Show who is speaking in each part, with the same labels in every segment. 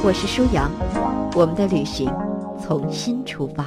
Speaker 1: 我是舒阳，我们的旅行从新出发。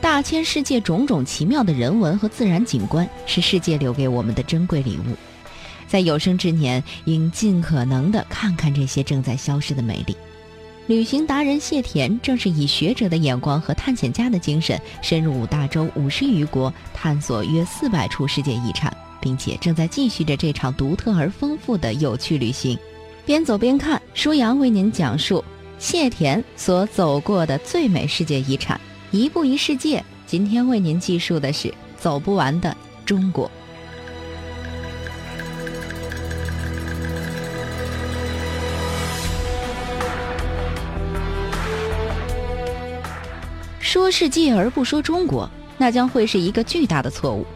Speaker 2: 大千世界种种奇妙的人文和自然景观，是世界留给我们的珍贵礼物。在有生之年，应尽可能的看看这些正在消失的美丽。旅行达人谢田正是以学者的眼光和探险家的精神，深入五大洲五十余国，探索约四百处世界遗产，并且正在继续着这场独特而丰富的有趣旅行。边走边看，舒阳为您讲述谢田所走过的最美世界遗产，一步一世界。今天为您记述的是走不完的中国。说世界而不说中国，那将会是一个巨大的错误。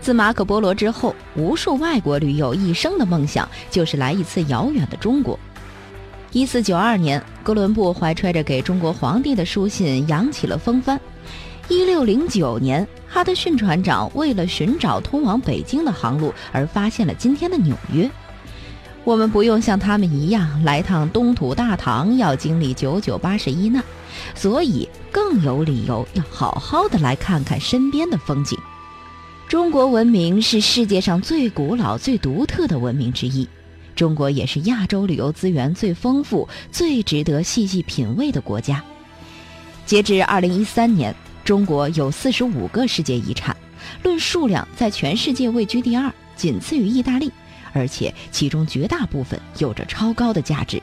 Speaker 2: 自马可·波罗之后，无数外国旅友一生的梦想就是来一次遥远的中国。一四九二年，哥伦布怀揣着给中国皇帝的书信，扬起了风帆。一六零九年，哈德逊船长为了寻找通往北京的航路，而发现了今天的纽约。我们不用像他们一样来趟东土大唐，要经历九九八十一难。所以更有理由要好好的来看看身边的风景。中国文明是世界上最古老、最独特的文明之一，中国也是亚洲旅游资源最丰富、最值得细细品味的国家。截至二零一三年，中国有四十五个世界遗产，论数量在全世界位居第二，仅次于意大利，而且其中绝大部分有着超高的价值。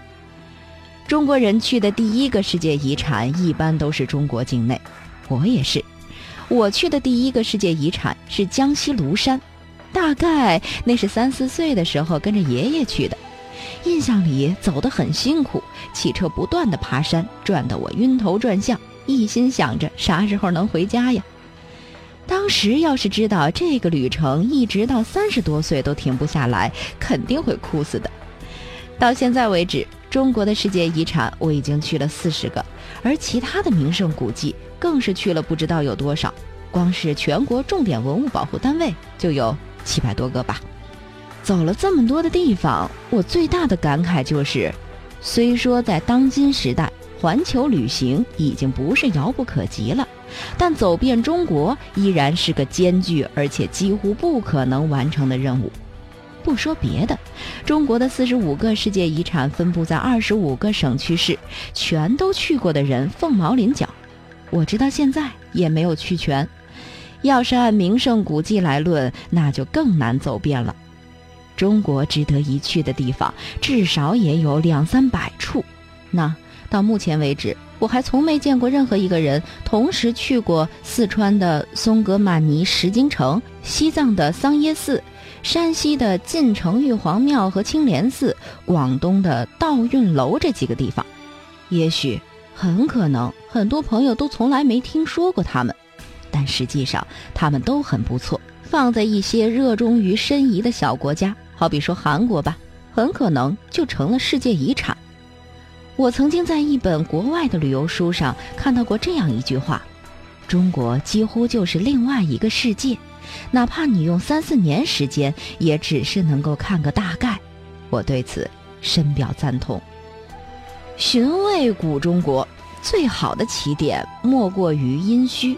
Speaker 2: 中国人去的第一个世界遗产一般都是中国境内，我也是。我去的第一个世界遗产是江西庐山，大概那是三四岁的时候跟着爷爷去的，印象里走得很辛苦，汽车不断的爬山，转得我晕头转向，一心想着啥时候能回家呀。当时要是知道这个旅程一直到三十多岁都停不下来，肯定会哭死的。到现在为止。中国的世界遗产我已经去了四十个，而其他的名胜古迹更是去了不知道有多少，光是全国重点文物保护单位就有七百多个吧。走了这么多的地方，我最大的感慨就是，虽说在当今时代，环球旅行已经不是遥不可及了，但走遍中国依然是个艰巨而且几乎不可能完成的任务。不说别的，中国的四十五个世界遗产分布在二十五个省区市，全都去过的人凤毛麟角。我直到现在也没有去全。要是按名胜古迹来论，那就更难走遍了。中国值得一去的地方至少也有两三百处。那到目前为止，我还从没见过任何一个人同时去过四川的松格玛尼石经城、西藏的桑耶寺。山西的晋城玉皇庙和青莲寺，广东的道运楼这几个地方，也许很可能很多朋友都从来没听说过他们，但实际上他们都很不错。放在一些热衷于申遗的小国家，好比说韩国吧，很可能就成了世界遗产。我曾经在一本国外的旅游书上看到过这样一句话：中国几乎就是另外一个世界。哪怕你用三四年时间，也只是能够看个大概。我对此深表赞同。寻味古中国，最好的起点莫过于殷墟。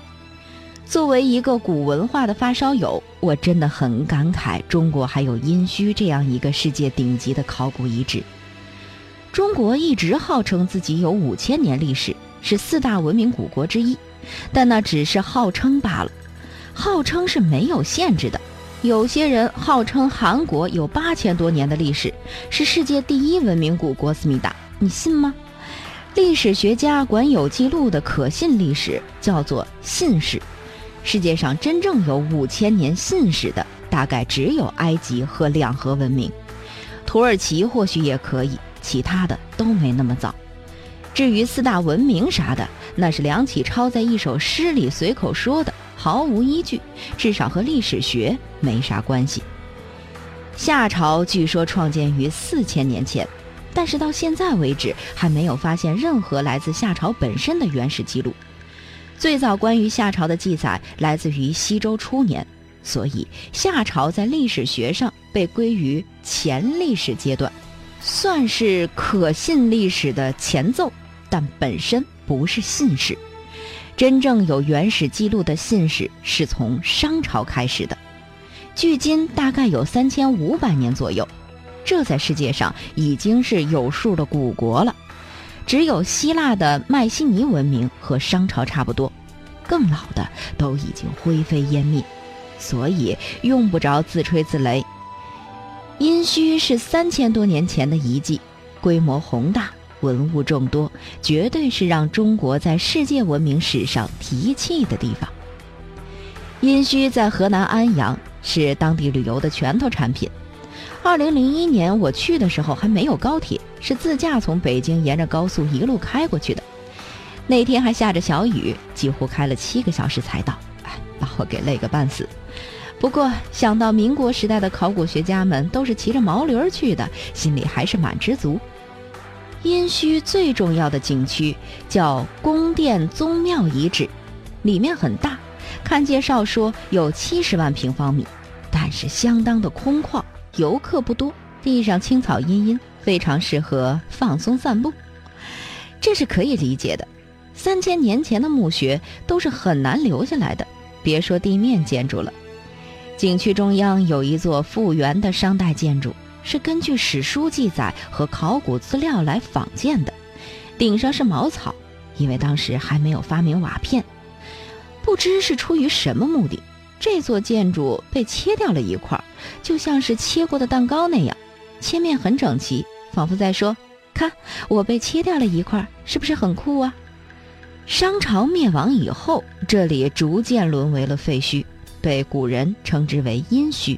Speaker 2: 作为一个古文化的发烧友，我真的很感慨，中国还有殷墟这样一个世界顶级的考古遗址。中国一直号称自己有五千年历史，是四大文明古国之一，但那只是号称罢了。号称是没有限制的，有些人号称韩国有八千多年的历史，是世界第一文明古国。思密达，你信吗？历史学家管有记录的可信历史叫做信史，世界上真正有五千年信史的，大概只有埃及和两河文明。土耳其或许也可以，其他的都没那么早。至于四大文明啥的，那是梁启超在一首诗里随口说的，毫无依据，至少和历史学没啥关系。夏朝据说创建于四千年前，但是到现在为止还没有发现任何来自夏朝本身的原始记录。最早关于夏朝的记载来自于西周初年，所以夏朝在历史学上被归于前历史阶段，算是可信历史的前奏，但本身不是信史。真正有原始记录的信史是从商朝开始的，距今大概有三千五百年左右，这在世界上已经是有数的古国了。只有希腊的迈锡尼文明和商朝差不多，更老的都已经灰飞烟灭，所以用不着自吹自擂。殷墟是三千多年前的遗迹，规模宏大，文物众多，绝对是让中国在世界文明史上提气的地方。殷墟在河南安阳，是当地旅游的拳头产品。二零零一年我去的时候还没有高铁。是自驾从北京沿着高速一路开过去的，那天还下着小雨，几乎开了七个小时才到，哎，把我给累个半死。不过想到民国时代的考古学家们都是骑着毛驴去的，心里还是蛮知足。殷墟最重要的景区叫宫殿宗庙遗址，里面很大，看介绍说有七十万平方米，但是相当的空旷，游客不多，地上青草茵茵。非常适合放松散步，这是可以理解的。三千年前的墓穴都是很难留下来的，别说地面建筑了。景区中央有一座复原的商代建筑，是根据史书记载和考古资料来仿建的，顶上是茅草，因为当时还没有发明瓦片。不知是出于什么目的，这座建筑被切掉了一块，就像是切过的蛋糕那样，切面很整齐。仿佛在说：“看，我被切掉了一块，是不是很酷啊？”商朝灭亡以后，这里逐渐沦为了废墟，被古人称之为殷墟。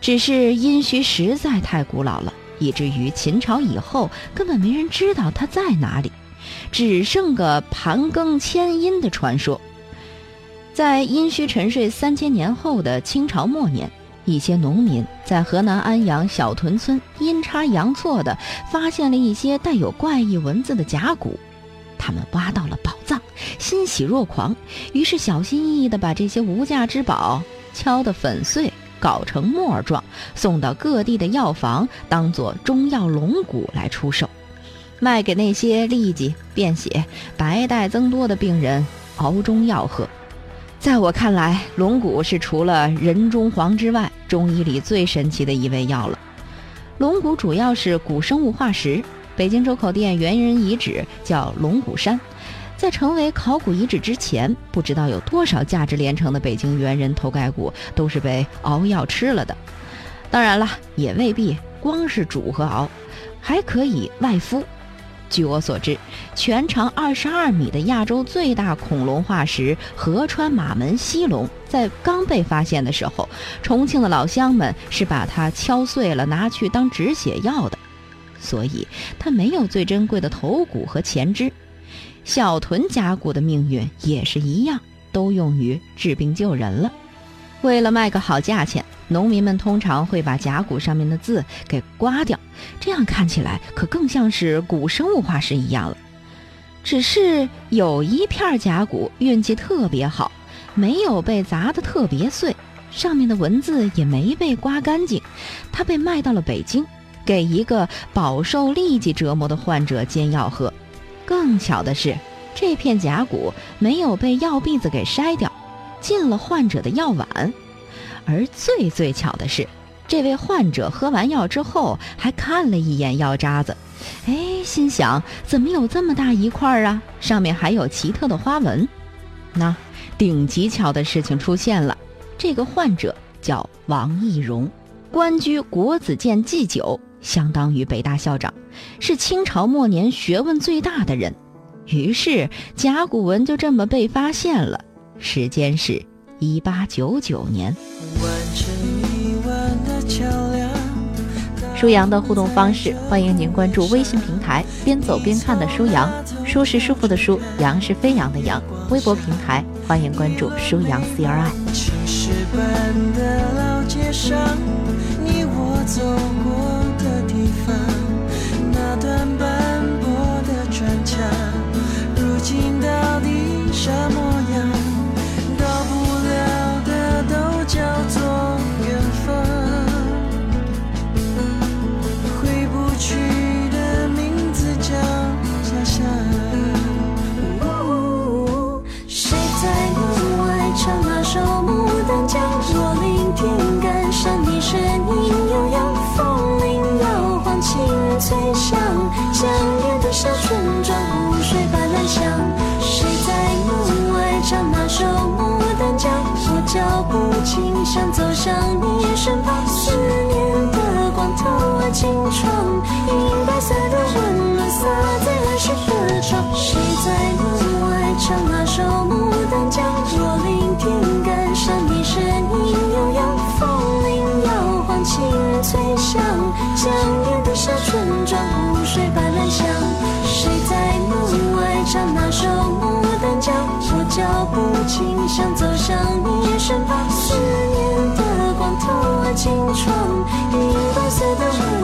Speaker 2: 只是殷墟实在太古老了，以至于秦朝以后根本没人知道它在哪里，只剩个盘庚迁殷的传说。在殷墟沉睡三千年后的清朝末年。一些农民在河南安阳小屯村阴差阳错地发现了一些带有怪异文字的甲骨，他们挖到了宝藏，欣喜若狂，于是小心翼翼地把这些无价之宝敲得粉碎，搞成沫状，送到各地的药房当做中药龙骨来出售，卖给那些痢疾、便血、白带增多的病人熬中药喝。在我看来，龙骨是除了人中黄之外，中医里最神奇的一味药了。龙骨主要是古生物化石，北京周口店猿人遗址叫龙骨山，在成为考古遗址之前，不知道有多少价值连城的北京猿人头盖骨都是被熬药吃了的。当然了，也未必光是煮和熬，还可以外敷。据我所知，全长二十二米的亚洲最大恐龙化石河川马门溪龙，在刚被发现的时候，重庆的老乡们是把它敲碎了拿去当止血药的，所以它没有最珍贵的头骨和前肢。小豚甲骨的命运也是一样，都用于治病救人了。为了卖个好价钱。农民们通常会把甲骨上面的字给刮掉，这样看起来可更像是古生物化石一样了。只是有一片甲骨运气特别好，没有被砸得特别碎，上面的文字也没被刮干净。它被卖到了北京，给一个饱受痢疾折磨的患者煎药喝。更巧的是，这片甲骨没有被药篦子给筛掉，进了患者的药碗。而最最巧的是，这位患者喝完药之后还看了一眼药渣子，哎，心想怎么有这么大一块儿啊？上面还有奇特的花纹。那顶级巧的事情出现了，这个患者叫王懿荣，官居国子监祭酒，相当于北大校长，是清朝末年学问最大的人。于是甲骨文就这么被发现了，时间是一八九九年。
Speaker 3: 舒阳的互动方式，欢迎您关注微信平台“边走边看”的舒阳，舒是舒服的舒，阳是飞扬的扬。微博平台欢迎关注舒阳 CRI 石板的老街上你我走过的地方那段斑驳的砖墙如今到底啥模样？
Speaker 4: 想走向你身旁，思念的光透了青窗，银白色的温暖洒在儿时的窗。谁在门外唱那首《牡丹江》？若聆听，感伤你声音悠扬，风铃摇晃，清脆响。江边的小村庄，湖水般蓝香。谁在门外唱那首《牡丹江》？我脚步轻，想走向你青春一年四的轮